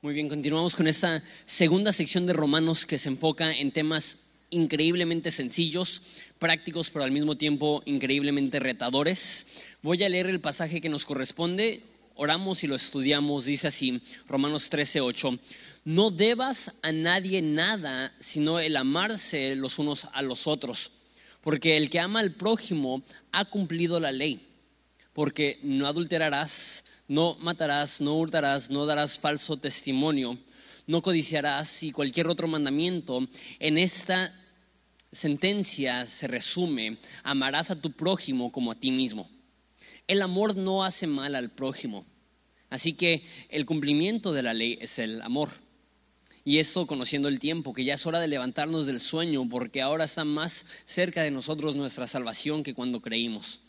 Muy bien, continuamos con esta segunda sección de Romanos que se enfoca en temas increíblemente sencillos, prácticos, pero al mismo tiempo increíblemente retadores. Voy a leer el pasaje que nos corresponde, oramos y lo estudiamos, dice así, Romanos 13, 8. No debas a nadie nada, sino el amarse los unos a los otros, porque el que ama al prójimo ha cumplido la ley, porque no adulterarás, no matarás, no hurtarás, no darás falso testimonio, no codiciarás y cualquier otro mandamiento. En esta sentencia se resume, amarás a tu prójimo como a ti mismo. El amor no hace mal al prójimo, así que el cumplimiento de la ley es el amor. Y eso conociendo el tiempo, que ya es hora de levantarnos del sueño, porque ahora está más cerca de nosotros nuestra salvación que cuando creímos.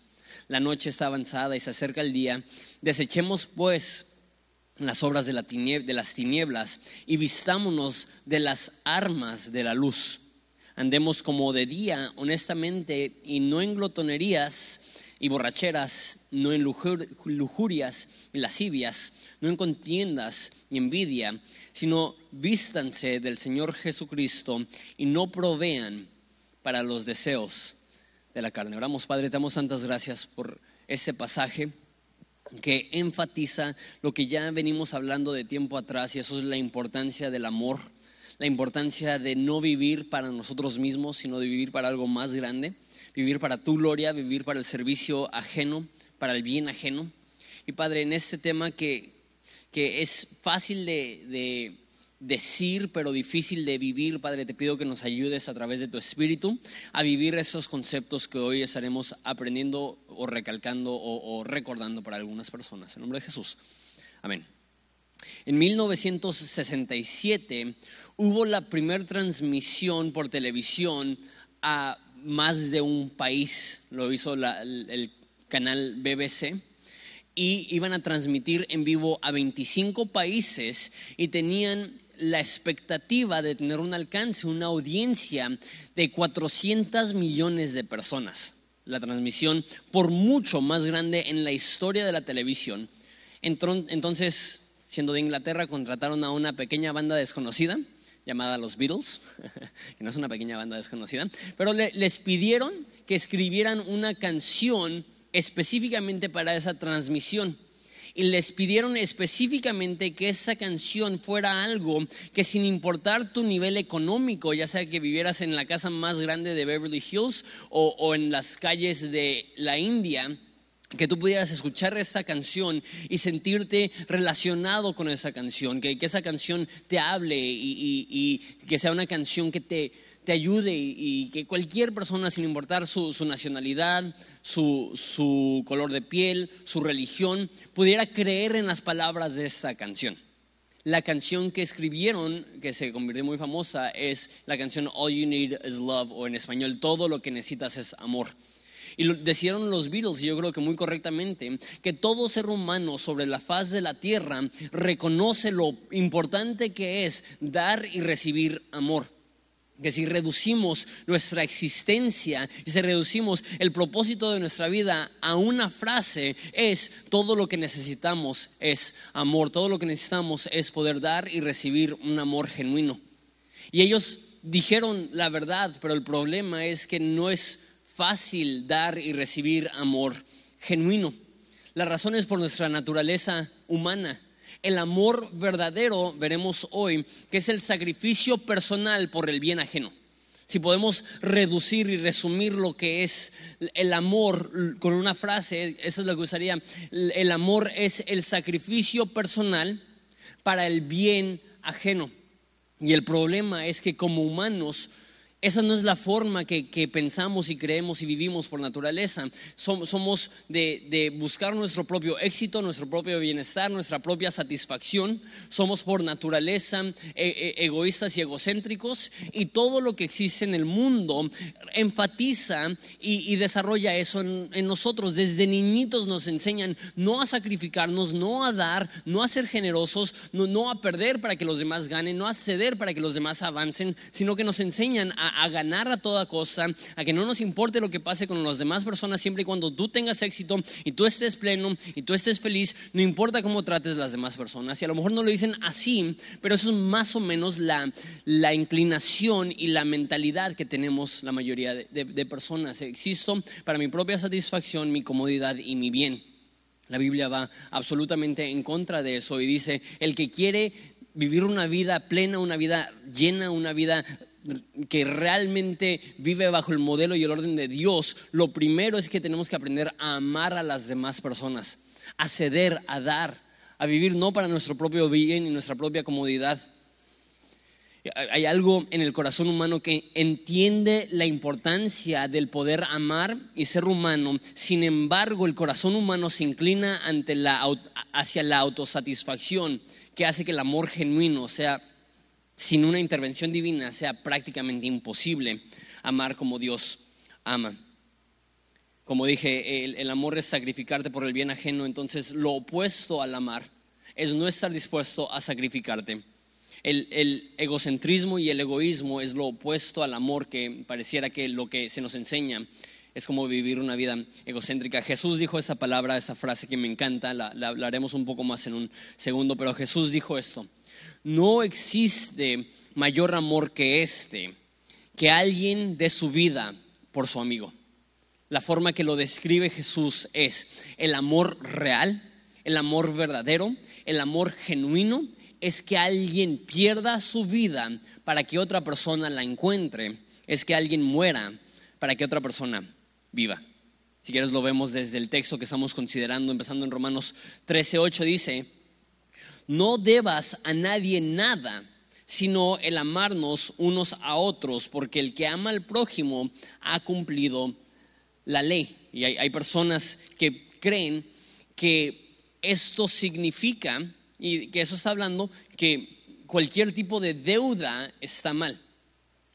La noche está avanzada y se acerca el día. Desechemos pues las obras de, de las tinieblas y vistámonos de las armas de la luz. Andemos como de día, honestamente, y no en glotonerías y borracheras, no en lujurias y lascivias, no en contiendas y envidia, sino vístanse del Señor Jesucristo y no provean para los deseos de la carne. Oramos, Padre, te damos tantas gracias por este pasaje que enfatiza lo que ya venimos hablando de tiempo atrás y eso es la importancia del amor, la importancia de no vivir para nosotros mismos, sino de vivir para algo más grande, vivir para tu gloria, vivir para el servicio ajeno, para el bien ajeno. Y Padre, en este tema que, que es fácil de decir, pero difícil de vivir. Padre, te pido que nos ayudes a través de tu Espíritu a vivir esos conceptos que hoy estaremos aprendiendo o recalcando o, recordando para algunas personas. En nombre de Jesús. Amén. En 1967 hubo la primera transmisión por televisión a más de un país. Lo hizo el canal BBC y iban a transmitir en vivo a 25 países y tenían la expectativa de tener un alcance, una audiencia de 400 millones de personas. La transmisión por mucho más grande en la historia de la televisión. Entonces, siendo de Inglaterra, contrataron a una pequeña banda desconocida llamada los Beatles, que no es una pequeña banda desconocida, pero les pidieron que escribieran una canción específicamente para esa transmisión les pidieron específicamente que esa canción fuera algo que sin importar tu nivel económico, ya sea que vivieras en la casa más grande de Beverly Hills o, en las calles de la India, que tú pudieras escuchar esa canción y sentirte relacionado con esa canción, que, esa canción te hable y que sea una canción que te te ayude y, que cualquier persona, sin importar su, nacionalidad, su, color de piel, su religión, pudiera creer en las palabras de esta canción. La canción que escribieron, que se convirtió muy famosa, es la canción All You Need Is Love, o en español, Todo lo que necesitas es amor. Y lo, los Beatles, y yo creo que muy correctamente, que todo ser humano sobre la faz de la tierra reconoce lo importante que es dar y recibir amor que si reducimos nuestra existencia y si reducimos el propósito de nuestra vida a una frase, es todo lo que necesitamos es amor, todo lo que necesitamos es poder dar y recibir un amor genuino. Y ellos dijeron la verdad, pero el problema es que no es fácil dar y recibir amor genuino. La razón es por nuestra naturaleza humana. El amor verdadero, veremos hoy, que es el sacrificio personal por el bien ajeno. Si podemos reducir y resumir lo que es el amor con una frase, eso es lo que usaría. El amor es el sacrificio personal para el bien ajeno. Y el problema es que como humanos esa no es la forma que, pensamos y creemos y vivimos por naturaleza. Somos de, buscar nuestro propio éxito, nuestro propio bienestar, nuestra propia satisfacción. Somos por naturaleza e, e, egoístas y egocéntricos y todo lo que existe en el mundo enfatiza y, desarrolla eso en, nosotros. Desde niñitos nos enseñan no a sacrificarnos, no a dar, no a ser generosos, no, no a perder para que los demás ganen, no a ceder para que los demás avancen, sino que nos enseñan a a, ganar a toda costa, a que no nos importe lo que pase con las demás personas, siempre y cuando tú tengas éxito y tú estés pleno y tú estés feliz, no importa cómo trates las demás personas. Y a lo mejor no lo dicen así, pero eso es más o menos la, la inclinación y la mentalidad que tenemos la mayoría de, de personas. Existo para mi propia satisfacción, mi comodidad y mi bien. La Biblia va absolutamente en contra de eso y dice, el que quiere vivir una vida plena, una vida llena, una vida que realmente vive bajo el modelo y el orden de Dios, lo primero es que tenemos que aprender a amar a las demás personas, a ceder, a dar, a vivir no para nuestro propio bien y nuestra propia comodidad. Hay algo en el corazón humano que entiende la importancia del poder amar y ser humano. Sin embargo, el corazón humano se inclina ante la, hacia la autosatisfacción, que hace que el amor genuino sea, sin una intervención divina, sea prácticamente imposible amar como Dios ama. Como dije, el, amor es sacrificarte por el bien ajeno, entonces lo opuesto al amar es no estar dispuesto a sacrificarte. El, egocentrismo y el egoísmo es lo opuesto al amor que pareciera que lo que se nos enseña es como vivir una vida egocéntrica. Jesús dijo esa palabra, esa frase que me encanta, la hablaremos un poco más en un segundo, pero Jesús dijo esto, no existe mayor amor que este, que alguien dé su vida por su amigo. La forma que lo describe Jesús es el amor real, el amor verdadero, el amor genuino es que alguien pierda su vida para que otra persona la encuentre, es que alguien muera para que otra persona viva. Si quieres lo vemos desde el texto que estamos considerando, empezando en Romanos 13:8 dice, "No debas a nadie nada, sino el amarnos unos a otros, porque el que ama al prójimo ha cumplido la ley." Y hay, personas que creen que esto significa y que eso está hablando que cualquier tipo de deuda está mal.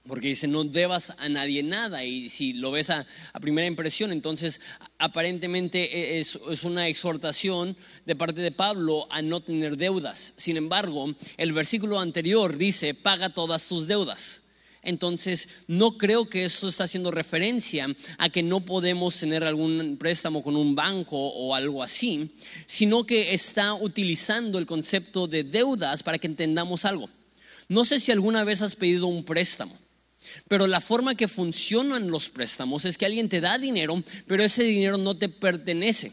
Porque dice, no debas a nadie nada. Y si lo ves a, primera impresión, entonces aparentemente e, es, es, una exhortación de parte de Pablo a no tener deudas. Sin embargo, el versículo anterior dice, paga todas tus deudas. Entonces, no creo que esto está haciendo referencia a que no podemos tener algún préstamo con un banco o algo así, sino que está utilizando el concepto de deudas para que entendamos algo. No sé si alguna vez has pedido un préstamo. Pero la forma que funcionan los préstamos es que alguien te da dinero, pero ese dinero no te pertenece.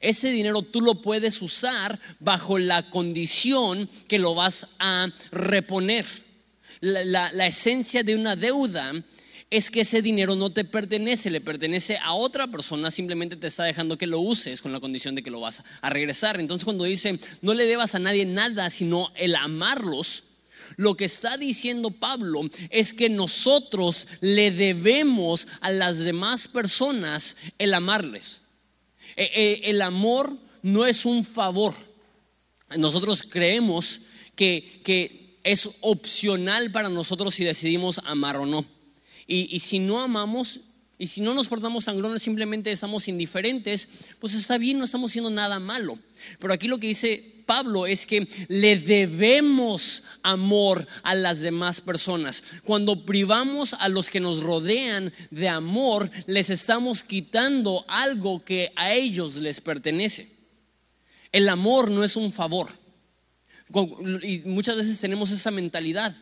Ese dinero tú lo puedes usar bajo la condición que lo vas a reponer la, esencia de una deuda es que ese dinero no te pertenece, le pertenece a otra persona, simplemente te está dejando que lo uses con la condición de que lo vas a regresar. Entonces cuando dice, no le debas a nadie nada, sino el amarlos, lo que está diciendo Pablo es que nosotros le debemos a las demás personas el amarles. E, e, el amor no es un favor. Nosotros creemos que, que es opcional para nosotros si decidimos amar o no. Y, si no amamos, y si no nos portamos sangrones, simplemente estamos indiferentes, pues está bien, no estamos haciendo nada malo. Pero aquí lo que dice Pablo es que le debemos amor a las demás personas. Cuando privamos a los que nos rodean de amor, les estamos quitando algo que a ellos les pertenece. El amor no es un favor. Y muchas veces tenemos esa mentalidad.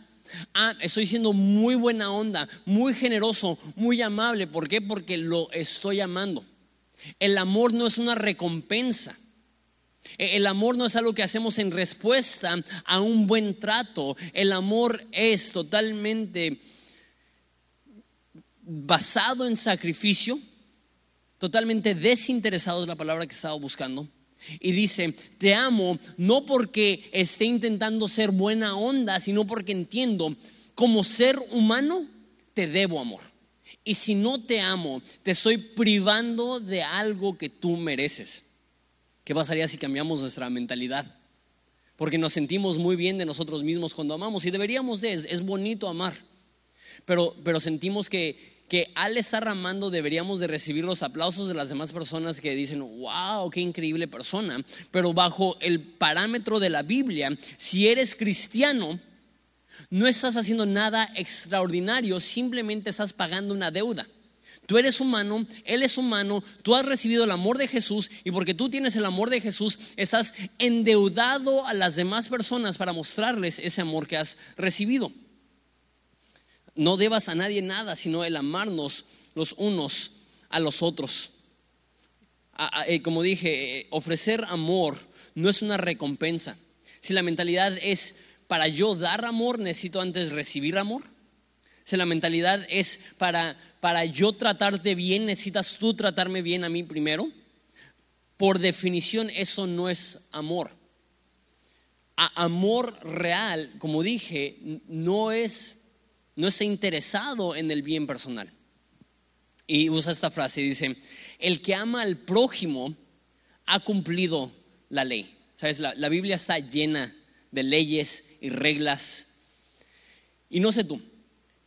Ah, estoy siendo muy buena onda, muy generoso, muy amable. ¿Por qué? Porque lo estoy amando. El amor no es una recompensa. E, el amor no es algo que hacemos en respuesta a un buen trato. El amor es totalmente basado en sacrificio, totalmente desinteresado es la palabra que estaba buscando y dice, te amo no porque esté intentando ser buena onda, sino porque entiendo, como ser humano, te debo amor. Y si no te amo, te estoy privando de algo que tú mereces. ¿Qué pasaría si cambiamos nuestra mentalidad? Porque nos sentimos muy bien de nosotros mismos cuando amamos y deberíamos de, es, bonito amar, pero, pero sentimos que que al estar amando deberíamos de recibir los aplausos de las demás personas que dicen, wow, qué increíble persona. Pero bajo el parámetro de la Biblia, si eres cristiano, No estás haciendo nada extraordinario, simplemente estás pagando una deuda. Tú eres humano, Él es humano, tú has recibido el amor de Jesús y porque tú tienes el amor de Jesús, estás endeudado a las demás personas para mostrarles ese amor que has recibido. No debas a nadie nada, sino el amarnos los unos a los otros. Eh, como dije, eh, ofrecer amor no es una recompensa. Si la mentalidad es para yo dar amor, necesito antes recibir amor. Si la mentalidad es para para yo tratarte bien, necesitas tú tratarme bien a mí primero. Por definición, eso no es amor. amor real, como dije, no es no está interesado en el bien personal. Y usa esta frase, dice, el que ama al prójimo ha cumplido la ley. ¿Sabes? La, la Biblia está llena de leyes y reglas. Y no sé tú,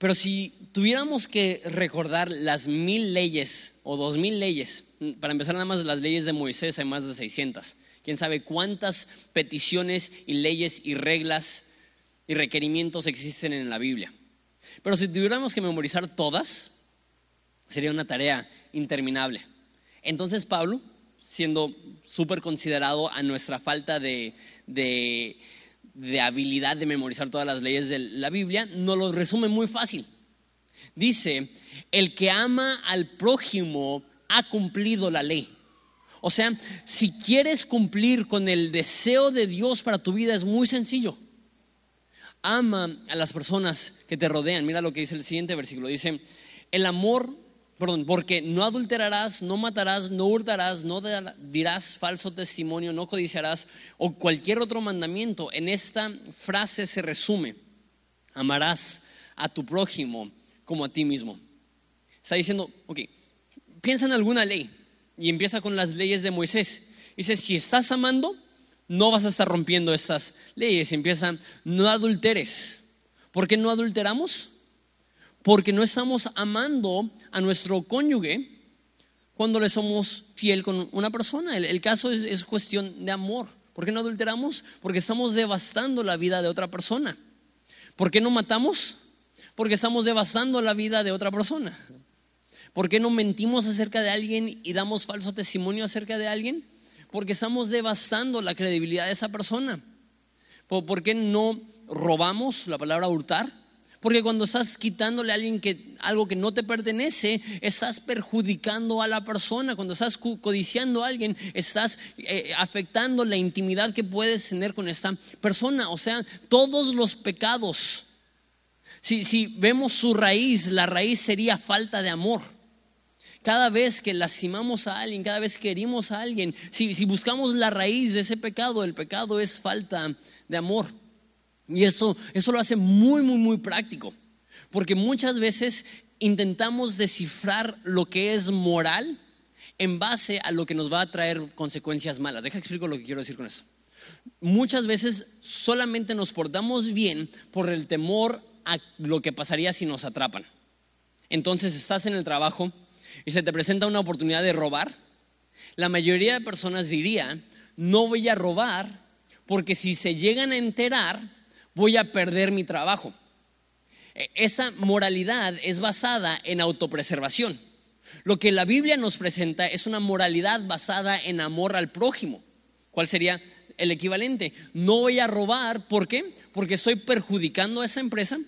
pero si tuviéramos que recordar las mil leyes o dos mil leyes, para empezar nada más las leyes de Moisés hay más de 600. Quién sabe cuántas peticiones y leyes y reglas y requerimientos existen en la Biblia. Pero si tuviéramos que memorizar todas, sería una tarea interminable. Entonces Pablo, siendo súper considerado a nuestra falta de, de de habilidad de memorizar todas las leyes de la Biblia, nos lo resume muy fácil. Dice, el que ama al prójimo ha cumplido la ley. O sea, si quieres cumplir con el deseo de Dios para tu vida es muy sencillo. Ama a las personas que te rodean. Mira lo que dice el siguiente versículo. Dice, el amor perdón, porque no adulterarás, no matarás, no hurtarás, no dirás falso testimonio, no codiciarás o cualquier otro mandamiento. En esta frase se resume, amarás a tu prójimo como a ti mismo. Está diciendo, ok, piensa en alguna ley y empieza con las leyes de Moisés. Dice, si estás amando, no vas a estar rompiendo estas leyes. Empieza, no adulteres. ¿Por qué no adulteramos? Porque no estamos amando a nuestro cónyuge cuando le somos fiel con una persona. El, caso es, cuestión de amor. ¿Por qué no adulteramos? Porque estamos devastando la vida de otra persona. ¿Por qué no matamos? Porque estamos devastando la vida de otra persona. ¿Por qué no mentimos acerca de alguien y damos falso testimonio acerca de alguien? Porque estamos devastando la credibilidad de esa persona. ¿Por qué no robamos? La palabra hurtar porque cuando estás quitándole a alguien que, algo que no te pertenece, estás perjudicando a la persona. Cuando estás codiciando a alguien, estás eh, afectando la intimidad que puedes tener con esta persona. O sea, todos los pecados, si, si vemos su raíz, la raíz sería falta de amor. Cada vez que lastimamos a alguien, cada vez que herimos a alguien, si, si buscamos la raíz de ese pecado, el pecado es falta de amor. Y eso, eso lo hace muy, muy, muy práctico. Porque muchas veces intentamos descifrar lo que es moral en base a lo que nos va a traer consecuencias malas. Deja explico lo que quiero decir con eso. Muchas veces solamente nos portamos bien por el temor a lo que pasaría si nos atrapan. Entonces estás en el trabajo y se te presenta una oportunidad de robar. La mayoría de personas diría, no voy a robar porque si se llegan a enterar, voy a perder mi trabajo. E, esa moralidad es basada en autopreservación. Lo que la Biblia nos presenta es una moralidad basada en amor al prójimo. ¿Cuál sería el equivalente? No voy a robar, ¿por qué? Porque estoy perjudicando a esa empresa,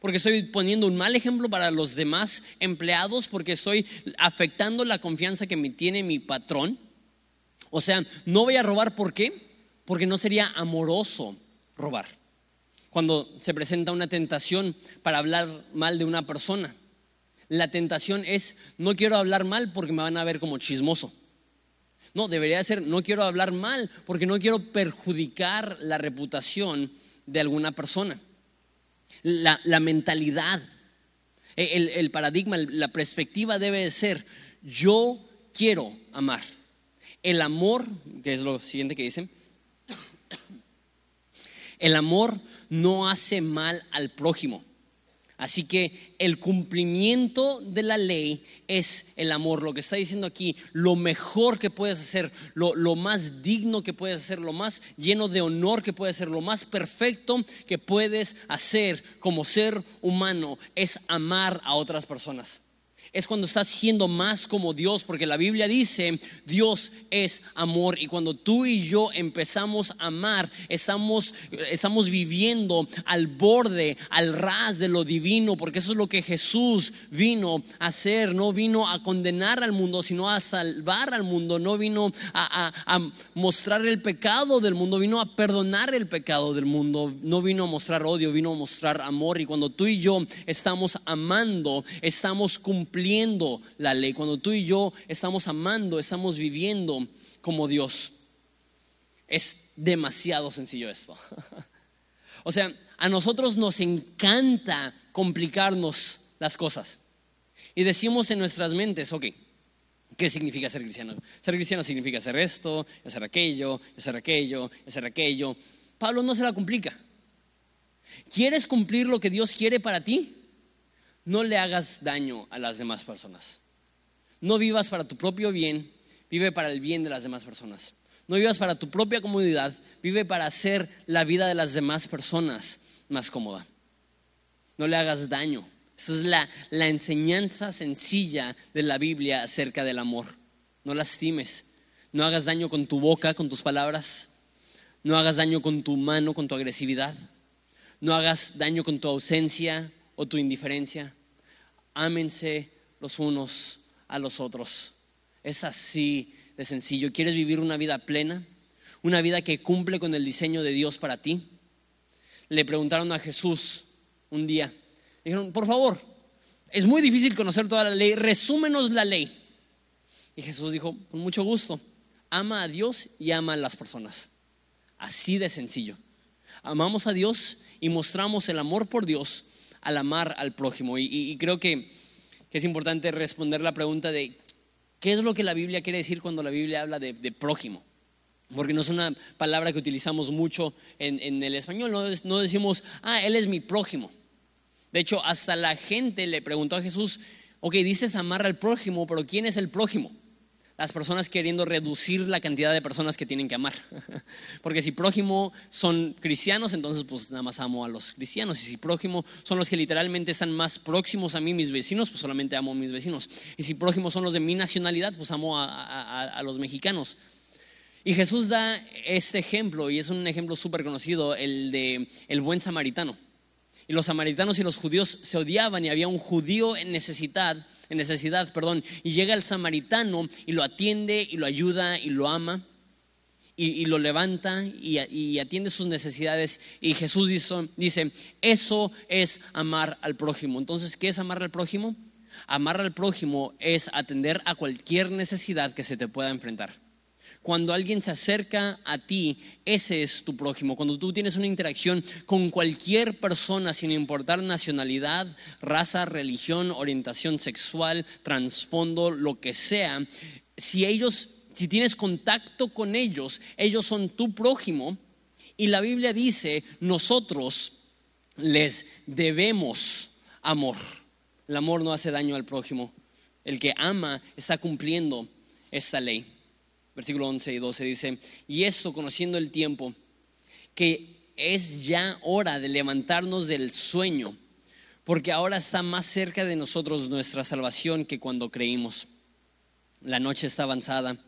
porque estoy poniendo un mal ejemplo para los demás empleados, porque estoy afectando la confianza que me tiene mi patrón. O sea, no voy a robar, ¿por qué? Porque no sería amoroso robar cuando se presenta una tentación para hablar mal de una persona. La tentación es, no quiero hablar mal porque me van a ver como chismoso. No, debería ser, no quiero hablar mal porque no quiero perjudicar la reputación de alguna persona. La, mentalidad, el, el paradigma, la perspectiva debe ser, yo quiero amar. El amor, que es lo siguiente que dicen, el amor no hace mal al prójimo. Así que el cumplimiento de la ley es el amor. Lo que está diciendo aquí, lo mejor que puedes hacer, lo, lo, más digno que puedes hacer, lo más lleno de honor que puedes hacer, lo más perfecto que puedes hacer como ser humano es amar a otras personas es cuando estás siendo más como Dios, porque la Biblia dice, Dios es amor. Y cuando tú y yo empezamos a amar, estamos, estamos viviendo al borde, al ras de lo divino, porque eso es lo que Jesús vino a hacer. No vino a condenar al mundo, sino a salvar al mundo. No vino a, a mostrar el pecado del mundo, vino a perdonar el pecado del mundo. No vino a mostrar odio, vino a mostrar amor. Y cuando tú y yo estamos amando, estamos cumpliendo la ley, cuando tú y yo estamos amando, estamos viviendo como Dios. Es demasiado sencillo esto. O sea, a nosotros nos encanta complicarnos las cosas. Y decimos en nuestras mentes, ok, ¿qué significa ser cristiano? Ser cristiano significa hacer esto, hacer aquello, hacer aquello, hacer aquello. Pablo no se la complica. ¿Quieres cumplir lo que Dios quiere para ti? No le hagas daño a las demás personas. No vivas para tu propio bien, vive para el bien de las demás personas. No vivas para tu propia comodidad, vive para hacer la vida de las demás personas más cómoda. No le hagas daño. Esa es la, la enseñanza sencilla de la Biblia acerca del amor. No lastimes. No hagas daño con tu boca, con tus palabras. No hagas daño con tu mano, con tu agresividad. No hagas daño con tu ausencia, o tu indiferencia. Ámense los unos a los otros. Es así de sencillo. ¿Quieres vivir una vida plena? Una vida que cumple con el diseño de Dios para ti. Le preguntaron a Jesús un día. Dijeron, por favor, es muy difícil conocer toda la ley, resúmenos la ley. Y Jesús dijo, con mucho gusto, ama a Dios y ama a las personas. Así de sencillo. Amamos a Dios y mostramos el amor por Dios al amar al prójimo. Y, creo que, es importante responder la pregunta de qué es lo que la Biblia quiere decir cuando la Biblia habla de, prójimo. Porque no es una palabra que utilizamos mucho en, el español. No, no decimos, ah, él es mi prójimo. De hecho, hasta la gente le preguntó a Jesús, ok, dices amar al prójimo, pero ¿quién es el prójimo? Las personas queriendo reducir la cantidad de personas que tienen que amar. Porque si prójimo son cristianos, entonces pues nada más amo a los cristianos. Y si prójimo son los que literalmente están más próximos a mí, mis vecinos, pues solamente amo a mis vecinos. Y si prójimo son los de mi nacionalidad, pues amo a, los mexicanos. Y Jesús da este ejemplo, y es un ejemplo súper conocido, el de el buen samaritano. Y los samaritanos y los judíos se odiaban y había un judío en necesidad, en necesidad, perdón, y llega el samaritano y lo atiende y lo ayuda y lo ama y, lo levanta y, atiende sus necesidades. Y Jesús dice, dice, eso es amar al prójimo. Entonces, ¿qué es amar al prójimo? Amar al prójimo es atender a cualquier necesidad que se te pueda enfrentar. Cuando alguien se acerca a ti, ese es tu prójimo. Cuando tú tienes una interacción con cualquier persona, sin importar nacionalidad, raza, religión, orientación sexual, trasfondo, lo que sea, si ellos, si tienes contacto con ellos, ellos son tu prójimo. Y la Biblia dice, nosotros les debemos amor. El amor no hace daño al prójimo. El que ama está cumpliendo esta ley versículo 11 y 12 dice, y esto conociendo el tiempo, que es ya hora de levantarnos del sueño, porque ahora está más cerca de nosotros nuestra salvación que cuando creímos. La noche está avanzada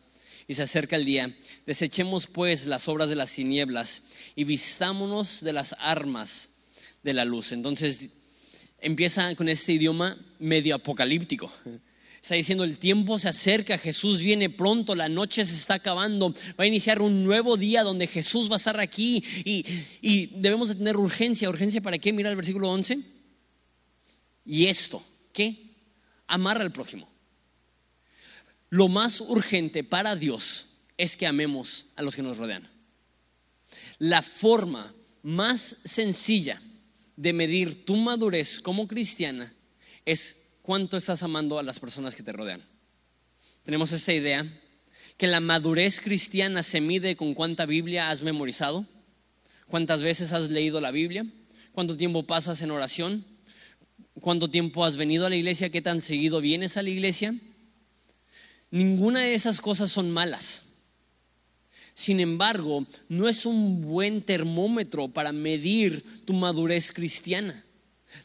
y se acerca el día. Desechemos pues las obras de las tinieblas y vistámonos de las armas de la luz. Entonces empieza con este idioma medio apocalíptico. Está diciendo, el tiempo se acerca, Jesús viene pronto, la noche se está acabando, va a iniciar un nuevo día donde Jesús va a estar aquí y, debemos de tener urgencia. ¿Urgencia para qué? Mira el versículo 11. Y esto, ¿qué? Amar al prójimo. Lo más urgente para Dios es que amemos a los que nos rodean. La forma más sencilla de medir tu madurez como cristiana es cuánto estás amando a las personas que te rodean. Tenemos esa idea que la madurez cristiana se mide con cuánta Biblia has memorizado, cuántas veces has leído la Biblia, cuánto tiempo pasas en oración, cuánto tiempo has venido a la iglesia, qué tan seguido vienes a la iglesia. Ninguna de esas cosas son malas. Sin embargo, no es un buen termómetro para medir tu madurez cristiana.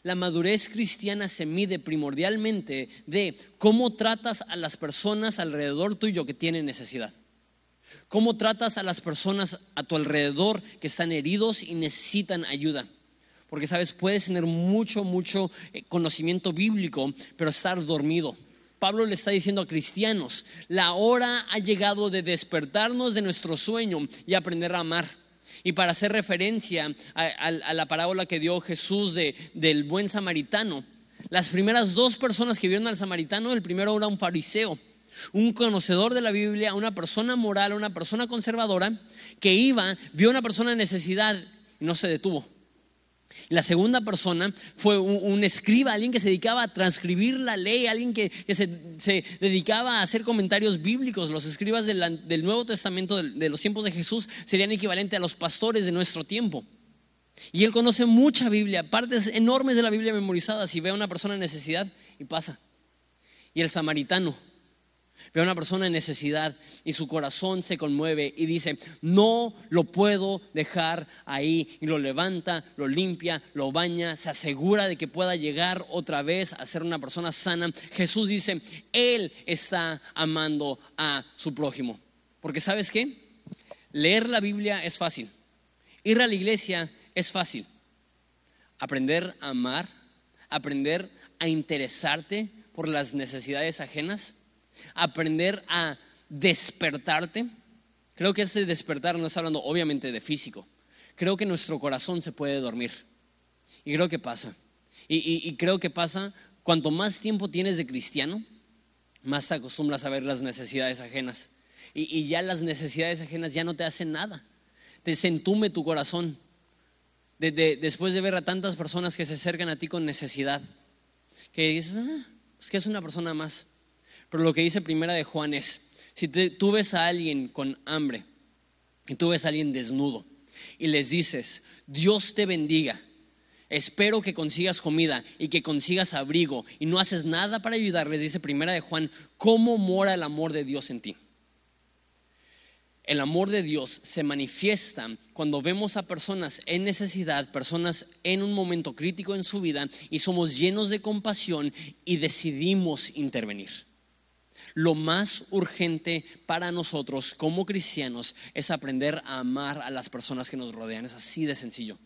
La madurez cristiana se mide primordialmente de cómo tratas a las personas alrededor tuyo que tienen necesidad. Cómo tratas a las personas a tu alrededor que están heridos y necesitan ayuda. Porque sabes, puedes tener mucho, mucho eh, conocimiento bíblico, pero estar dormido. Pablo le está diciendo a cristianos, la hora ha llegado de despertarnos de nuestro sueño y aprender a amar. Y para hacer referencia a, la parábola que dio Jesús del buen samaritano, las primeras dos personas que vieron al samaritano, el primero era un fariseo, un conocedor de la Biblia, una persona moral, una persona conservadora, que iba, vio a una persona en necesidad no se detuvo. La segunda persona fue un, escriba, alguien que se dedicaba a transcribir la ley, alguien que, se, dedicaba a hacer comentarios bíblicos. Los escribas del, Nuevo Testamento, de, los tiempos de Jesús, serían equivalentes a los pastores de nuestro tiempo. Y él conoce mucha Biblia, partes enormes de la Biblia memorizadas, y ve a una persona en necesidad y pasa. Y el samaritano Ve a una persona en necesidad y su corazón se conmueve y dice, no lo puedo dejar ahí. Y lo levanta, lo limpia, lo baña, se asegura de que pueda llegar otra vez a ser una persona sana. Jesús dice, Él está amando a su prójimo. Porque sabes qué? Leer la Biblia es fácil. Ir a la iglesia es fácil. Aprender a amar, aprender a interesarte por las necesidades ajenas aprender a despertarte. Creo que ese despertar no está hablando obviamente de físico. Creo que nuestro corazón se puede dormir. Y creo que pasa. Y, creo que pasa, cuanto más tiempo tienes de cristiano, más te acostumbras a ver las necesidades ajenas. Y, ya las necesidades ajenas ya no te hacen nada. Te sentume tu corazón. después de ver a tantas personas que se acercan a ti con necesidad, que dices, ah, pues que es una persona más. Pero lo que dice primera de Juan es, si tú ves a alguien con hambre y tú ves a alguien desnudo y les dices, Dios te bendiga, espero que consigas comida y que consigas abrigo y no haces nada para ayudarles, dice primera de Juan, ¿cómo mora el amor de Dios en ti? El amor de Dios se manifiesta cuando vemos a personas en necesidad, personas en un momento crítico en su vida y somos llenos de compasión y decidimos intervenir. Lo más urgente para nosotros como cristianos es aprender a amar a las personas que nos rodean. Es así de sencillo.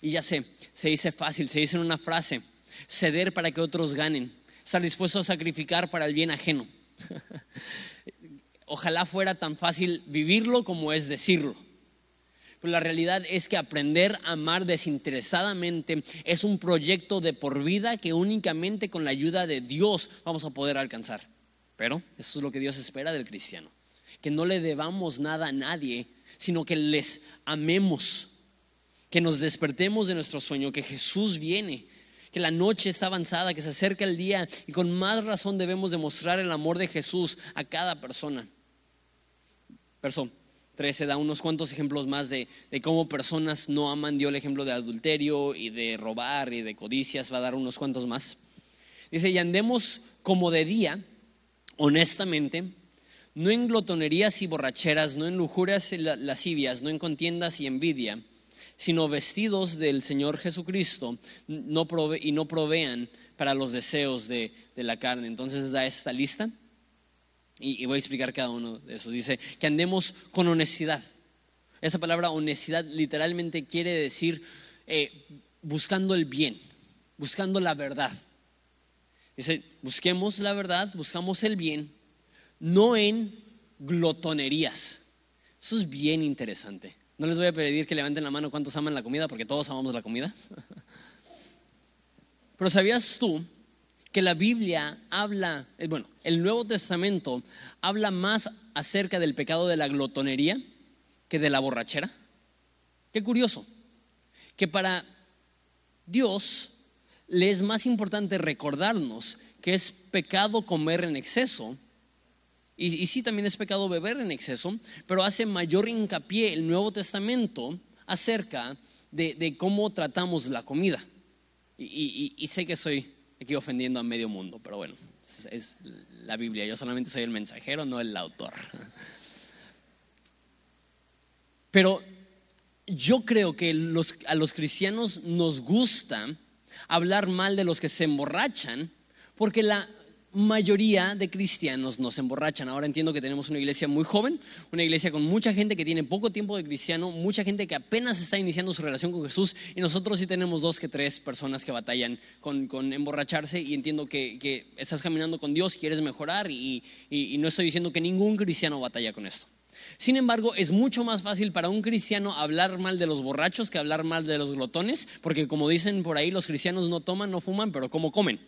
Y ya sé, se dice fácil, se dice en una frase, ceder para que otros ganen, estar dispuesto a sacrificar para el bien ajeno. Ojalá fuera tan fácil vivirlo como es decirlo. Pero la realidad es que aprender a amar desinteresadamente es un proyecto de por vida que únicamente con la ayuda de Dios vamos a poder alcanzar. Pero eso es lo que Dios espera del cristiano. Que no le debamos nada a nadie, sino que les amemos. Que nos despertemos de nuestro sueño, que Jesús viene, que la noche está avanzada, que se acerca el día y con más razón debemos demostrar el amor de Jesús a cada persona. Verso 13 da unos cuantos ejemplos más de, cómo personas no aman. Dio el ejemplo de adulterio y de robar y de codicias. Va a dar unos cuantos más. Dice, y andemos como de día honestamente, no en glotonerías y borracheras, no en lujurias y lascivias, no en contiendas y envidia, sino vestidos del Señor Jesucristo no y no provean para los deseos de, la carne. Entonces da esta lista y, voy a explicar cada uno de esos. Dice que andemos con honestidad. Esa palabra honestidad literalmente quiere decir eh, buscando el bien, buscando la verdad. Dice, busquemos la verdad, buscamos el bien, no en glotonerías. Eso es bien interesante. No les voy a pedir que levanten la mano cuántos aman la comida, porque todos amamos la comida. Pero ¿sabías tú que la Biblia habla, eh, bueno, el Nuevo Testamento habla más acerca del pecado de la glotonería que de la borrachera? Qué curioso, que para Dios le es más importante recordarnos que es pecado comer en exceso. Y, sí, también es pecado beber en exceso, pero hace mayor hincapié el Nuevo Testamento acerca de, cómo tratamos la comida. Y, sé que soy aquí ofendiendo a medio mundo, pero bueno, es, la Biblia. Yo solamente soy el mensajero, no el autor. Pero yo creo que a los cristianos nos gusta hablar mal de los que se emborrachan, porque la mayoría de cristianos no se emborrachan. Ahora entiendo que tenemos una iglesia muy joven, una iglesia con mucha gente que tiene poco tiempo de cristiano, mucha gente que apenas está iniciando su relación con Jesús y nosotros sí tenemos dos que tres personas que batallan con, emborracharse y entiendo que, estás caminando con Dios, quieres mejorar y, y no estoy diciendo que ningún cristiano batalla con esto. Sin embargo, es mucho más fácil para un cristiano hablar mal de los borrachos que hablar mal de los glotones, porque como dicen por ahí, los cristianos no toman, no fuman, pero ¿cómo comen?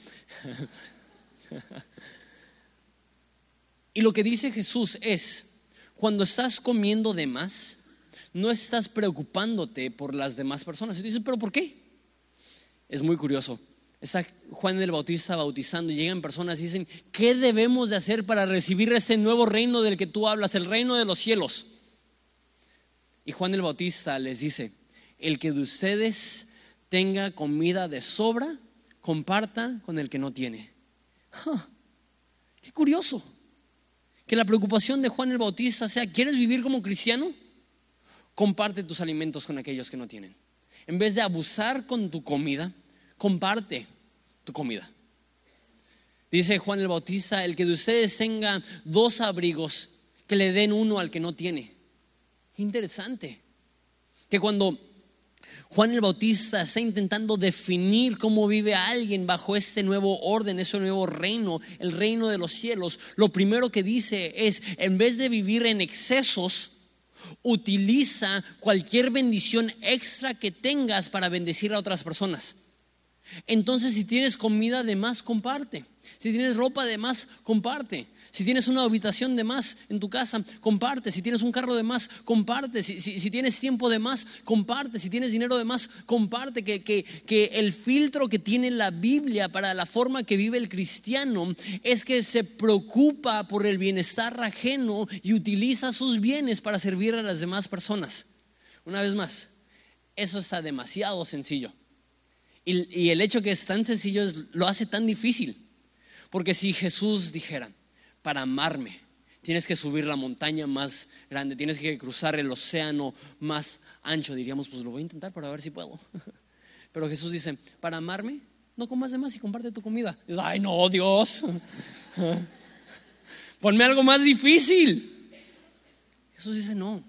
y lo que dice Jesús es, cuando estás comiendo de más, no estás preocupándote por las demás personas. Y dices, ¿pero por qué? Es muy curioso. Está Juan el Bautista bautizando llegan personas y dicen, ¿qué debemos de hacer para recibir este nuevo reino del que tú hablas, el reino de los cielos? Y Juan el Bautista les dice, el que de ustedes tenga comida de sobra, comparta con el que no tiene. qué curioso. Que la preocupación de Juan el Bautista sea, ¿quieres vivir como cristiano? Comparte tus alimentos con aquellos que no tienen. En vez de abusar con tu comida, comparte tu comida. Dice Juan el Bautista, el que de ustedes tenga dos abrigos, que le den uno al que no tiene. Interesante. Que cuando Juan el Bautista está intentando definir cómo vive alguien bajo este nuevo orden, ese nuevo reino, el reino de los cielos. Lo primero que dice es, en vez de vivir en excesos, utiliza cualquier bendición extra que tengas para bendecir a otras personas. Entonces, si tienes comida de más, comparte. Si tienes ropa de más, comparte. Si tienes una habitación de más en tu casa, comparte. Si tienes un carro de más, comparte. Si, tienes tiempo de más, comparte. Si tienes dinero de más, comparte. Que, que el filtro que tiene la Biblia para la forma que vive el cristiano es que se preocupa por el bienestar ajeno y utiliza sus bienes para servir a las demás personas. Una vez más, eso está demasiado sencillo. Y, y el hecho que es tan sencillo lo hace tan difícil. Porque si Jesús dijera, para amarme. Tienes que subir la montaña más grande, tienes que cruzar el océano más ancho. Diríamos, pues lo voy a intentar para ver si puedo. Pero Jesús dice, para amarme, no comas de más y comparte tu comida. Dices, ay no, Dios. Ponme algo más difícil. Jesús dice, no,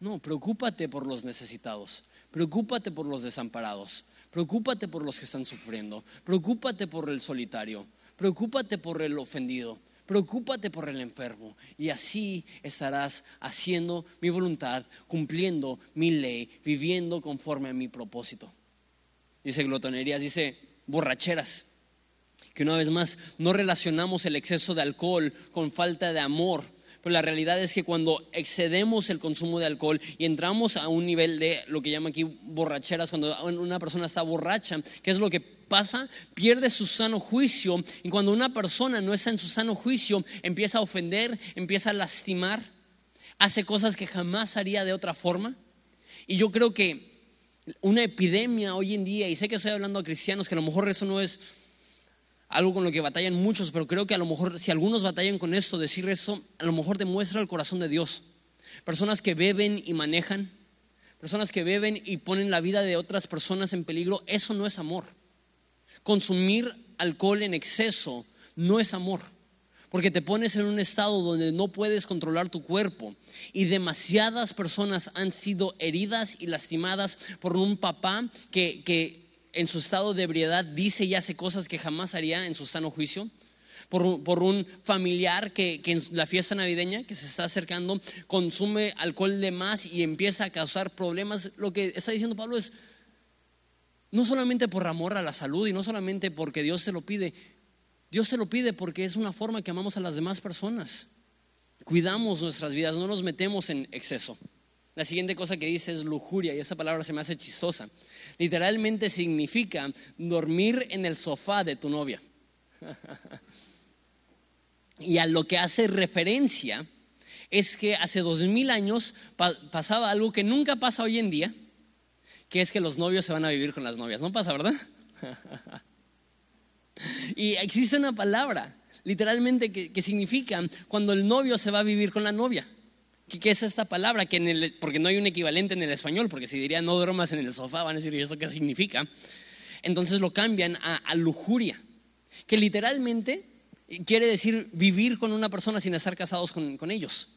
no, preocúpate por los necesitados, preocúpate por los desamparados, preocúpate por los que están sufriendo, preocúpate por el solitario, preocúpate por el ofendido, Preocúpate por el enfermo. Y así estarás haciendo mi voluntad, cumpliendo mi ley, viviendo conforme a mi propósito. Dice glotonerías, dice borracheras, que una vez más no relacionamos el exceso de alcohol con falta de amor, pero la realidad es que cuando excedemos el consumo de alcohol y entramos a un nivel de lo que llama aquí borracheras, cuando una persona está borracha, ¿qué es lo que pasa? Pierde su sano juicio y cuando una persona no está en su sano juicio, empieza a ofender, empieza a lastimar, hace cosas que jamás haría de otra forma. Y yo creo que una epidemia hoy en día, y sé que estoy hablando a cristianos, que a lo mejor eso no es algo con lo que batallan muchos, pero creo que a lo mejor si algunos batallan con esto, decir eso, a lo mejor demuestra el corazón de Dios. Personas que beben y manejan, personas que beben y ponen la vida de otras personas en peligro, eso no es amor. Consumir alcohol en exceso no es amor, porque te pones en un estado donde no puedes controlar tu cuerpo y demasiadas personas han sido heridas y lastimadas por un papá que, que en su estado de ebriedad dice y hace cosas que jamás haría en su sano juicio. Por, un familiar que, que, en la fiesta navideña que se está acercando consume alcohol de más y empieza a causar problemas. Lo que está diciendo Pablo es, no solamente por amor a la salud y no solamente porque Dios se lo pide, Dios se lo pide porque es una forma que amamos a las demás personas. Cuidamos nuestras vidas, no nos metemos en exceso. La siguiente cosa que dice es lujuria y esa palabra se me hace chistosa. Literalmente significa dormir en el sofá de tu novia. y a lo que hace referencia es que hace dos mil años pasaba algo que nunca pasa hoy en día, que es que los novios se van a vivir con las novias. ¿No pasa, verdad? Y existe una palabra, literalmente, que, significa cuando el novio se va a vivir con la novia. ¿Qué, es esta palabra? Que en el, porque no hay un equivalente en el español, porque si diría no duermas en el sofá, van a decir, ¿y eso qué significa? Entonces lo cambian a lujuria, que literalmente quiere decir vivir con una persona sin estar casados con, ellos.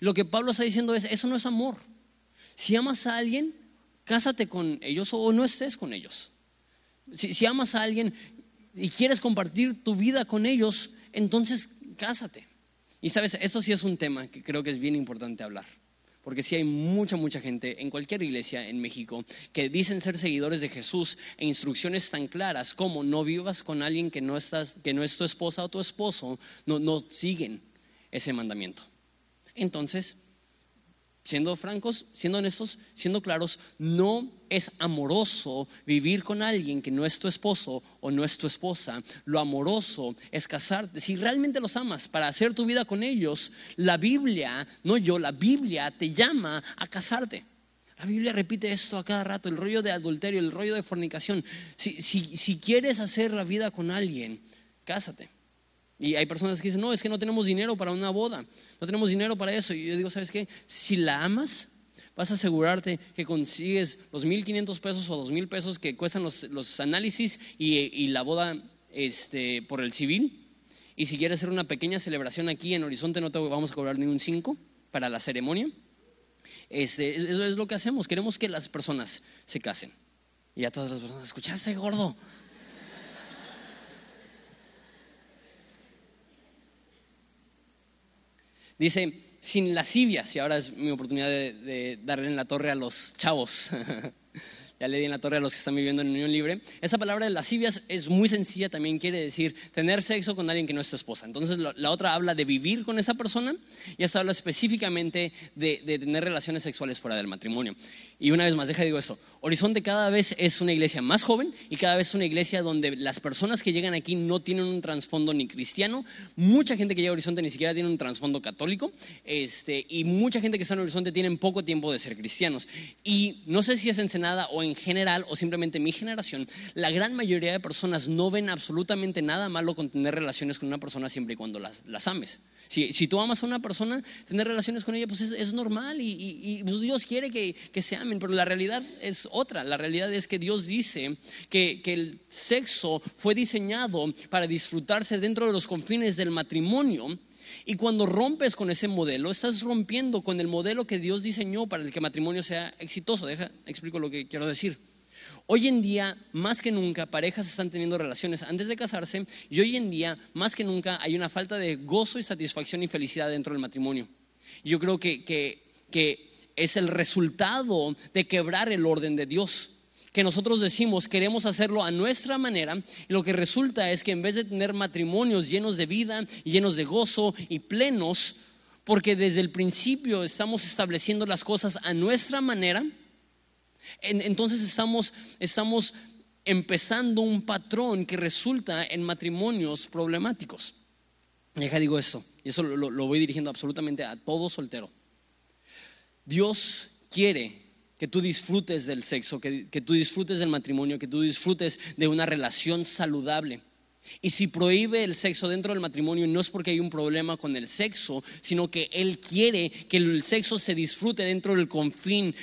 lo que Pablo está diciendo es, eso no es amor. Si amas a alguien, cásate con ellos o no estés con ellos. Si, amas a alguien y quieres compartir tu vida con ellos, entonces cásate. Y sabes, esto sí es un tema que creo que es bien importante hablar. Porque sí hay mucha, mucha gente en cualquier iglesia en México que dicen ser seguidores de Jesús e instrucciones tan claras como no vivas con alguien que no, estás, que no es tu esposa o tu esposo, no, no siguen ese mandamiento. Entonces, siendo francos, siendo honestos, siendo claros, no es amoroso vivir con alguien que no es tu esposo o no es tu esposa. Lo amoroso es casarte. Si realmente los amas para hacer tu vida con ellos, la Biblia, no yo, la Biblia te llama a casarte. La Biblia repite esto a cada rato, el rollo de adulterio, el rollo de fornicación. Si, si quieres hacer la vida con alguien, cásate. Y hay personas que dicen, no, es que no tenemos dinero para una boda, no tenemos dinero para eso. Y yo digo, ¿sabes qué? Si la amas, vas a asegurarte que consigues los 1.500 pesos o 2.000 pesos que cuestan los, análisis y, la boda este, por el civil. Y si quieres hacer una pequeña celebración aquí en Horizonte, no te vamos a cobrar ni un 5 para la ceremonia. Este, eso es lo que hacemos, queremos que las personas se casen. Y a todas las personas, ¿escuchaste, gordo? Dice, sin lascivias, y ahora es mi oportunidad de, darle en la torre a los chavos. ya le di en la torre a los que están viviendo en unión libre. Esa palabra de lascivias es muy sencilla, también quiere decir tener sexo con alguien que no es tu esposa. Entonces la otra habla de vivir con esa persona y esta habla específicamente de, de tener relaciones sexuales fuera del matrimonio. Y una vez más, deja digo eso, Horizonte cada vez es una iglesia más joven y cada vez es una iglesia donde las personas que llegan aquí no tienen un trasfondo ni cristiano. Mucha gente que llega a Horizonte ni siquiera tiene un trasfondo católico. Este, y mucha gente que está en Horizonte tienen poco tiempo de ser cristianos. Y no sé si es Ensenada o en general o simplemente mi generación, la gran mayoría de personas no ven absolutamente nada malo con tener relaciones con una persona siempre y cuando las, las ames. Si, tú amas a una persona, tener relaciones con ella pues es, normal y, pues Dios quiere que, que se amen, pero la realidad es otra. La realidad es que Dios dice que, el sexo fue diseñado para disfrutarse dentro de los confines del matrimonio. Y cuando rompes con ese modelo, estás rompiendo con el modelo que Dios diseñó para el que el matrimonio sea exitoso. Deja, explico lo que quiero decir. Hoy en día, más que nunca, parejas están teniendo relaciones antes de casarse y hoy en día, más que nunca, hay una falta de gozo y satisfacción y felicidad dentro del matrimonio. Yo creo que, que es el resultado de quebrar el orden de Dios. Que nosotros decimos queremos hacerlo a nuestra manera y lo que resulta es que en vez de tener matrimonios llenos de vida, llenos de gozo y plenos, porque desde el principio estamos estableciendo las cosas a nuestra manera, entonces estamos, estamos empezando un patrón que resulta en matrimonios problemáticos. Deja digo esto, y eso lo voy dirigiendo absolutamente a todo soltero. Dios quiere que tú disfrutes del sexo, que, tú disfrutes del matrimonio, que tú disfrutes de una relación saludable. Y si prohíbe el sexo dentro del matrimonio, no es porque hay un problema con el sexo, sino que Él quiere que el sexo se disfrute dentro del confín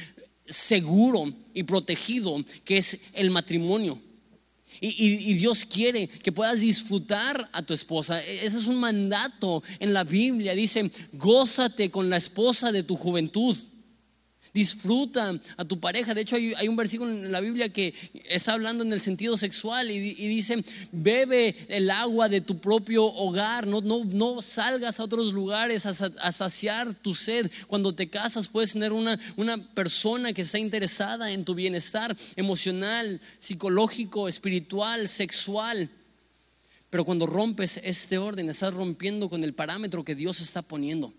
seguro y protegido que es el matrimonio. Y, Dios quiere que puedas disfrutar a tu esposa. E, ese es un mandato en la Biblia. Dice, gózate con la esposa de tu juventud. Disfruta a tu pareja. De hecho, hay, un versículo en la Biblia que está hablando en el sentido sexual y, dice, bebe el agua de tu propio hogar. No, no, no salgas a otros lugares a, a, saciar tu sed. Cuando te casas puedes tener una, una persona que está interesada en tu bienestar emocional, psicológico, espiritual, sexual. Pero cuando rompes este orden, estás rompiendo con el parámetro que Dios está poniendo.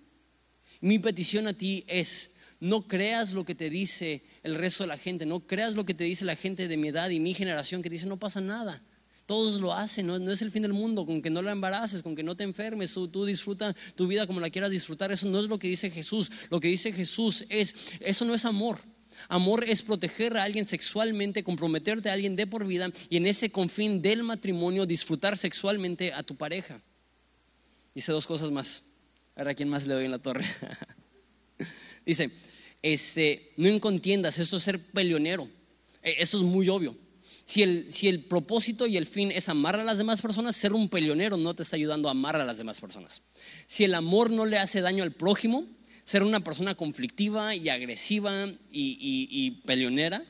Mi petición a ti es, no creas lo que te dice el resto de la gente, no creas lo que te dice la gente de mi edad y mi generación que dice no pasa nada. Todos lo hacen, no, es el fin del mundo, con que no la embaraces, con que no te enfermes, tú, tú disfruta tu vida como la quieras disfrutar, eso no es lo que dice Jesús. Lo que dice Jesús es, eso no es amor. Amor es proteger a alguien sexualmente, comprometerte a alguien de por vida y en ese confín del matrimonio disfrutar sexualmente a tu pareja. Dice dos cosas más. A a quién más le doy en la torre. Dice, este, no incontiendas, esto es ser peleonero. E, esto es muy obvio. Si el, si el, propósito y el fin es amar a las demás personas, ser un peleonero no te está ayudando a amar a las demás personas. Si el amor no le hace daño al prójimo, ser una persona conflictiva y agresiva y, peleonera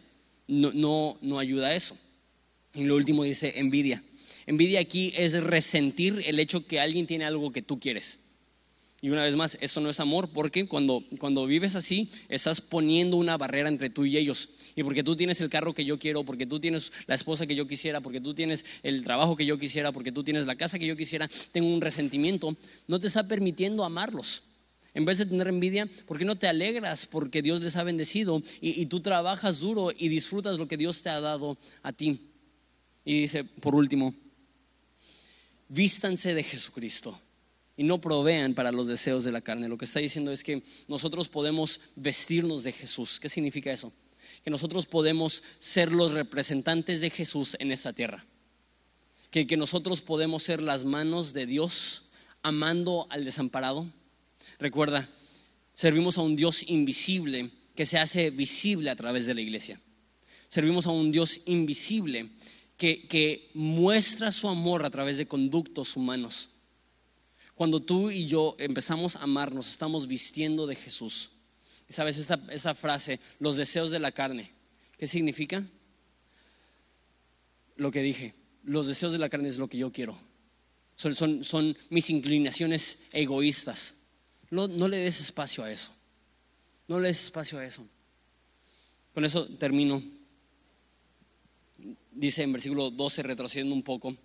no, no, no ayuda a eso. Y lo último dice envidia. Envidia aquí es resentir el hecho que alguien tiene algo que tú quieres. Y una vez más, esto no es amor porque cuando, cuando vives así, estás poniendo una barrera entre tú y ellos. Y porque tú tienes el carro que yo quiero, porque tú tienes la esposa que yo quisiera, porque tú tienes el trabajo que yo quisiera, porque tú tienes la casa que yo quisiera, tengo un resentimiento, no te está permitiendo amarlos. En vez de tener envidia, ¿por qué no te alegras porque Dios les ha bendecido y, y tú trabajas duro y disfrutas lo que Dios te ha dado a ti? Y dice, por último, vístanse de Jesucristo y no provean para los deseos de la carne. Lo que está diciendo es que nosotros podemos vestirnos de Jesús. ¿Qué significa eso? Que nosotros podemos ser los representantes de Jesús en esta tierra. Que, que nosotros podemos ser las manos de Dios amando al desamparado. Recuerda, servimos a un Dios invisible que se hace visible a través de la iglesia. Servimos a un Dios invisible que, que muestra su amor a través de conductos humanos cuando tú y yo empezamos a amarnos, estamos vistiendo de Jesús. ¿Sabes esa, esa frase, los deseos de la carne? ¿Qué significa? Lo que dije, los deseos de la carne es lo que yo quiero. Son, son, son mis inclinaciones egoístas. No, no le des espacio a eso. No le des espacio a eso. Con eso termino. Dice en versículo 12, retrocediendo un poco,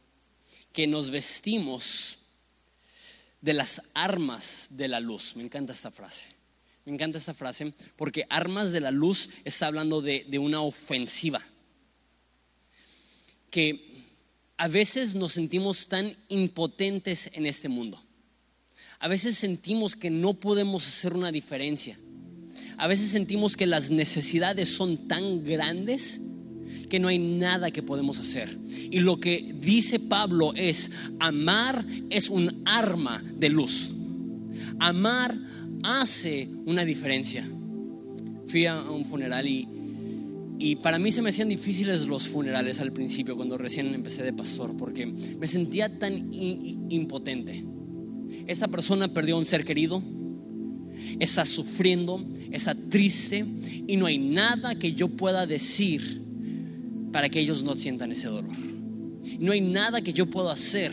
que nos vestimos de las armas de la luz. Me encanta esta frase. Me encanta esta frase porque armas de la luz está hablando de, una ofensiva. Que a veces nos sentimos tan impotentes en este mundo. A veces sentimos que no podemos hacer una diferencia. A veces sentimos que las necesidades son tan grandes que no hay nada que podemos hacer. Y lo que dice Pablo es, amar es un arma de luz. Amar hace una diferencia. Fui a un funeral y, y para mí se me hacían difíciles los funerales al principio, cuando recién empecé de pastor, porque me sentía tan impotente. Esta persona perdió a un ser querido, está sufriendo, está triste y no hay nada que yo pueda decir para que ellos no sientan ese dolor. No hay nada que yo pueda hacer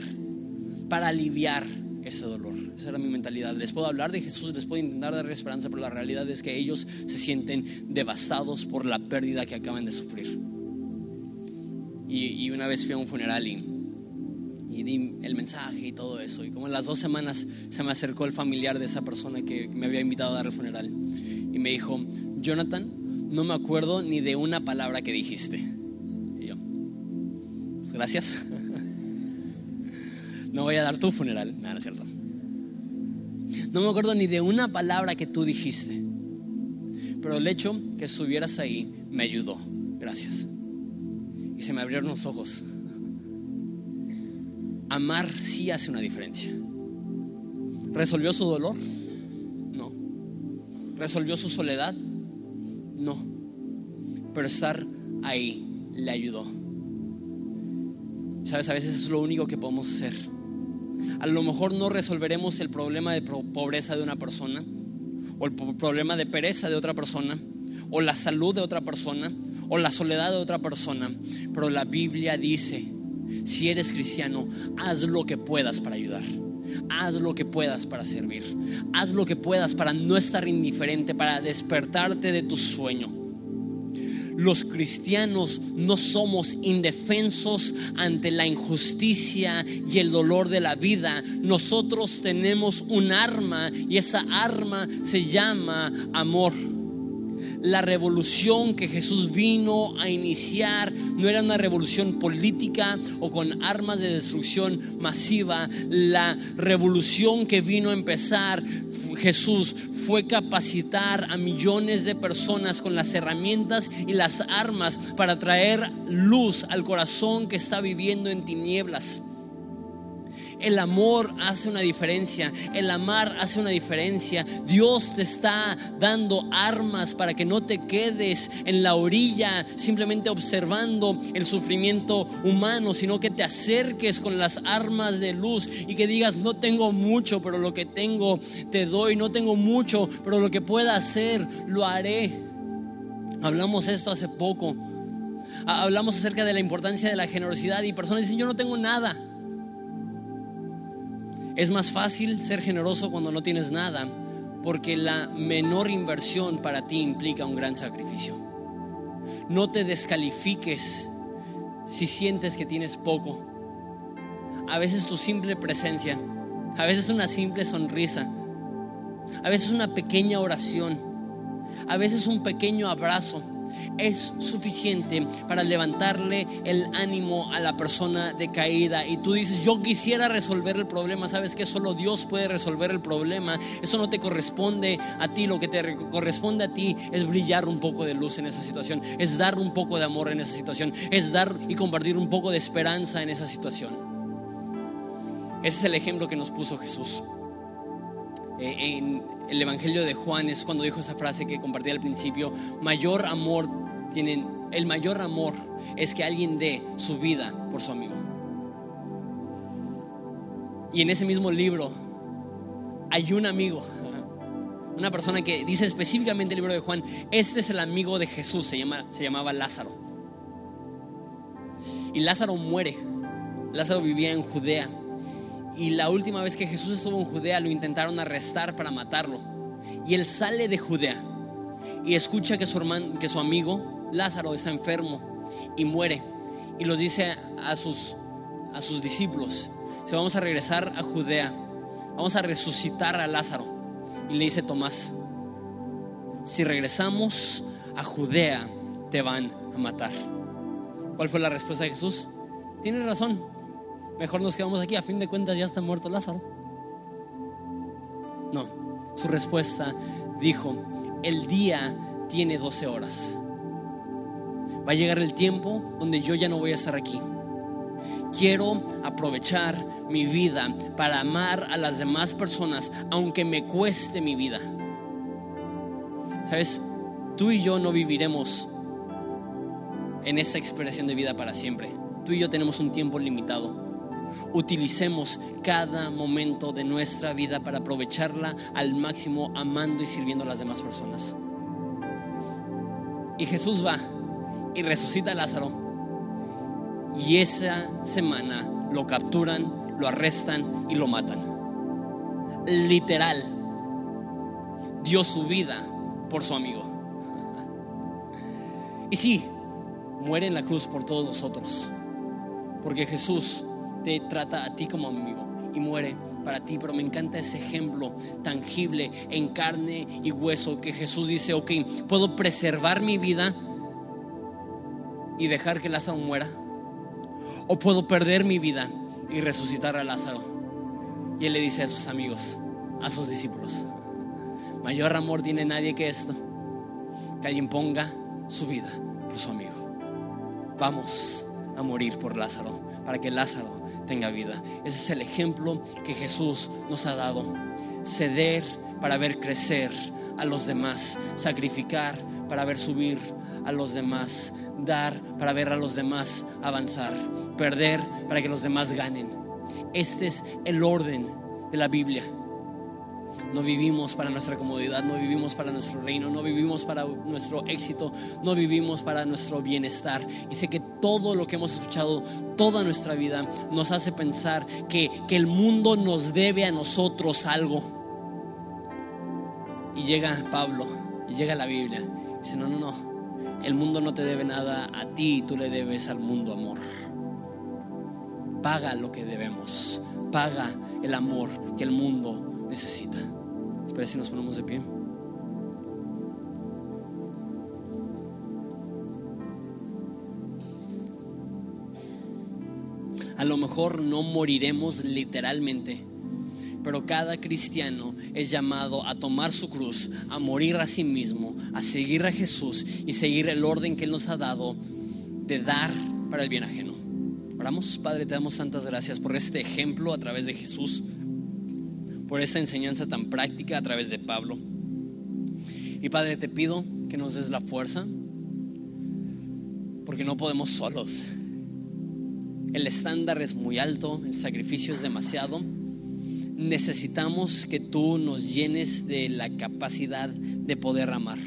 para aliviar ese dolor. Esa era mi mentalidad. Les puedo hablar de Jesús, les puedo intentar dar esperanza, pero la realidad es que ellos se sienten devastados por la pérdida que acaban de sufrir. Y, una vez fui a un funeral y, y, di el mensaje y todo eso. Y como en las dos semanas se me acercó el familiar de esa persona que me había invitado a dar el funeral. Y me dijo, Jonathan, no me acuerdo ni de una palabra que dijiste gracias. No voy a dar tu funeral, nada, no es cierto. No me acuerdo ni de una palabra que tú dijiste, pero el hecho que estuvieras ahí me ayudó, gracias. Y se me abrieron los ojos. Amar sí hace una diferencia. ¿Resolvió su dolor? No. ¿Resolvió su soledad? No. Pero estar ahí le ayudó. Sabes, a veces es lo único que podemos hacer. A lo mejor no resolveremos el problema de pobreza de una persona, o el problema de pereza de otra persona, o la salud de otra persona, o la soledad de otra persona. Pero la Biblia dice, si eres cristiano, haz lo que puedas para ayudar. Haz lo que puedas para servir. Haz lo que puedas para no estar indiferente, para despertarte de tu sueño los cristianos no somos indefensos ante la injusticia y el dolor de la vida. Nosotros tenemos un arma y esa arma se llama amor. La revolución que Jesús vino a iniciar no era una revolución política o con armas de destrucción masiva. La revolución que vino a empezar Jesús fue capacitar a millones de personas con las herramientas y las armas para traer luz al corazón que está viviendo en tinieblas. El amor hace una diferencia, el amar hace una diferencia. Dios te está dando armas para que no te quedes en la orilla simplemente observando el sufrimiento humano, sino que te acerques con las armas de luz y que digas, no tengo mucho, pero lo que tengo te doy, no tengo mucho, pero lo que pueda hacer, lo haré. Hablamos esto hace poco. Hablamos acerca de la importancia de la generosidad y personas dicen, yo no tengo nada. Es más fácil ser generoso cuando no tienes nada, porque la menor inversión para ti implica un gran sacrificio. No te descalifiques si sientes que tienes poco. A veces tu simple presencia, a veces una simple sonrisa, a veces una pequeña oración, a veces un pequeño abrazo es suficiente para levantarle el ánimo a la persona decaída. Y tú dices, yo quisiera resolver el problema. Sabes que solo Dios puede resolver el problema. Eso no te corresponde a ti. Lo que te corresponde a ti es brillar un poco de luz en esa situación. Es dar un poco de amor en esa situación. Es dar y compartir un poco de esperanza en esa situación. Ese es el ejemplo que nos puso Jesús. Eh, en el Evangelio de Juan es cuando dijo esa frase que compartí al principio, mayor amor tienen, el mayor amor es que alguien dé su vida por su amigo. Y en ese mismo libro hay un amigo, una persona que dice específicamente el libro de Juan, este es el amigo de Jesús, se, llama, se llamaba Lázaro. Y Lázaro muere. Lázaro vivía en Judea y la última vez que Jesús estuvo en Judea lo intentaron arrestar para matarlo. Y él sale de Judea y escucha que su, hermano, que su amigo Lázaro está enfermo y muere. Y los dice a sus, a sus discípulos, si vamos a regresar a Judea, vamos a resucitar a Lázaro. Y le dice Tomás, si regresamos a Judea, te van a matar. ¿Cuál fue la respuesta de Jesús? Tienes razón, mejor nos quedamos aquí, a fin de cuentas ya está muerto Lázaro. No, su respuesta dijo, el día tiene 12 horas. Va a llegar el tiempo donde yo ya no voy a estar aquí. Quiero aprovechar mi vida para amar a las demás personas, aunque me cueste mi vida. Sabes, tú y yo no viviremos en esa expresión de vida para siempre. Tú y yo tenemos un tiempo limitado utilicemos cada momento de nuestra vida para aprovecharla al máximo amando y sirviendo a las demás personas. Y Jesús va y resucita a Lázaro. Y esa semana lo capturan, lo arrestan y lo matan. Literal, dio su vida por su amigo. Y sí, muere en la cruz por todos nosotros. Porque Jesús te trata a ti como amigo y muere para ti, pero me encanta ese ejemplo tangible en carne y hueso que Jesús dice, ok, puedo preservar mi vida y dejar que Lázaro muera, o puedo perder mi vida y resucitar a Lázaro. Y él le dice a sus amigos, a sus discípulos, mayor amor tiene nadie que esto, que alguien ponga su vida por su amigo. Vamos a morir por Lázaro, para que Lázaro tenga vida. Ese es el ejemplo que Jesús nos ha dado. Ceder para ver crecer a los demás, sacrificar para ver subir a los demás, dar para ver a los demás avanzar, perder para que los demás ganen. Este es el orden de la Biblia. No vivimos para nuestra comodidad, no vivimos para nuestro reino, no vivimos para nuestro éxito, no vivimos para nuestro bienestar. Y sé que todo lo que hemos escuchado toda nuestra vida nos hace pensar que, que el mundo nos debe a nosotros algo. Y llega Pablo, y llega la Biblia, y dice, no, no, no, el mundo no te debe nada a ti, tú le debes al mundo amor. Paga lo que debemos, paga el amor que el mundo necesita. Espera si nos ponemos de pie. A lo mejor no moriremos literalmente pero cada cristiano es llamado a tomar su cruz, a morir a sí mismo, a seguir a Jesús y seguir el orden que Él nos ha dado de dar para el bien ajeno. Oramos, Padre, te damos santas gracias por este ejemplo a través de Jesús, por esta enseñanza tan práctica a través de Pablo. Y Padre, te pido que nos des la fuerza, porque no podemos solos. El estándar es muy alto, el sacrificio es demasiado necesitamos que tú nos llenes de la capacidad de poder amar.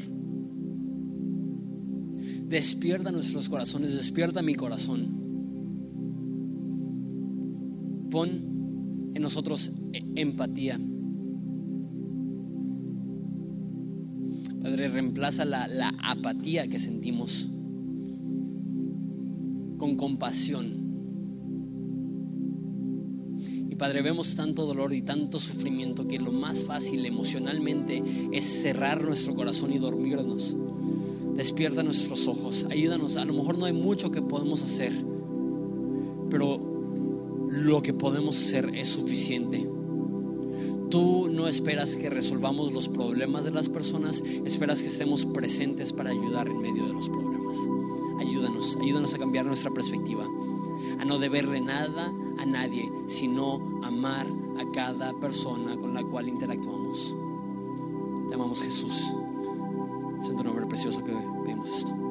Despierta nuestros corazones, despierta mi corazón. Pon en nosotros e-, empatía. Padre, reemplaza la, la apatía que sentimos con compasión Padre, vemos tanto dolor y tanto sufrimiento que lo más fácil emocionalmente es cerrar nuestro corazón y dormirnos. Despierta nuestros ojos, ayúdanos. A lo mejor no hay mucho que podemos hacer, pero lo que podemos hacer es suficiente. Tú no esperas que resolvamos los problemas de las personas, esperas que estemos presentes para ayudar en medio de los problemas. Ayúdanos, ayúdanos a cambiar nuestra perspectiva, a no deberle nada nadie, sino amar a cada persona con la cual interactuamos. Te amamos Jesús. Es en tu nombre precioso que pedimos esto.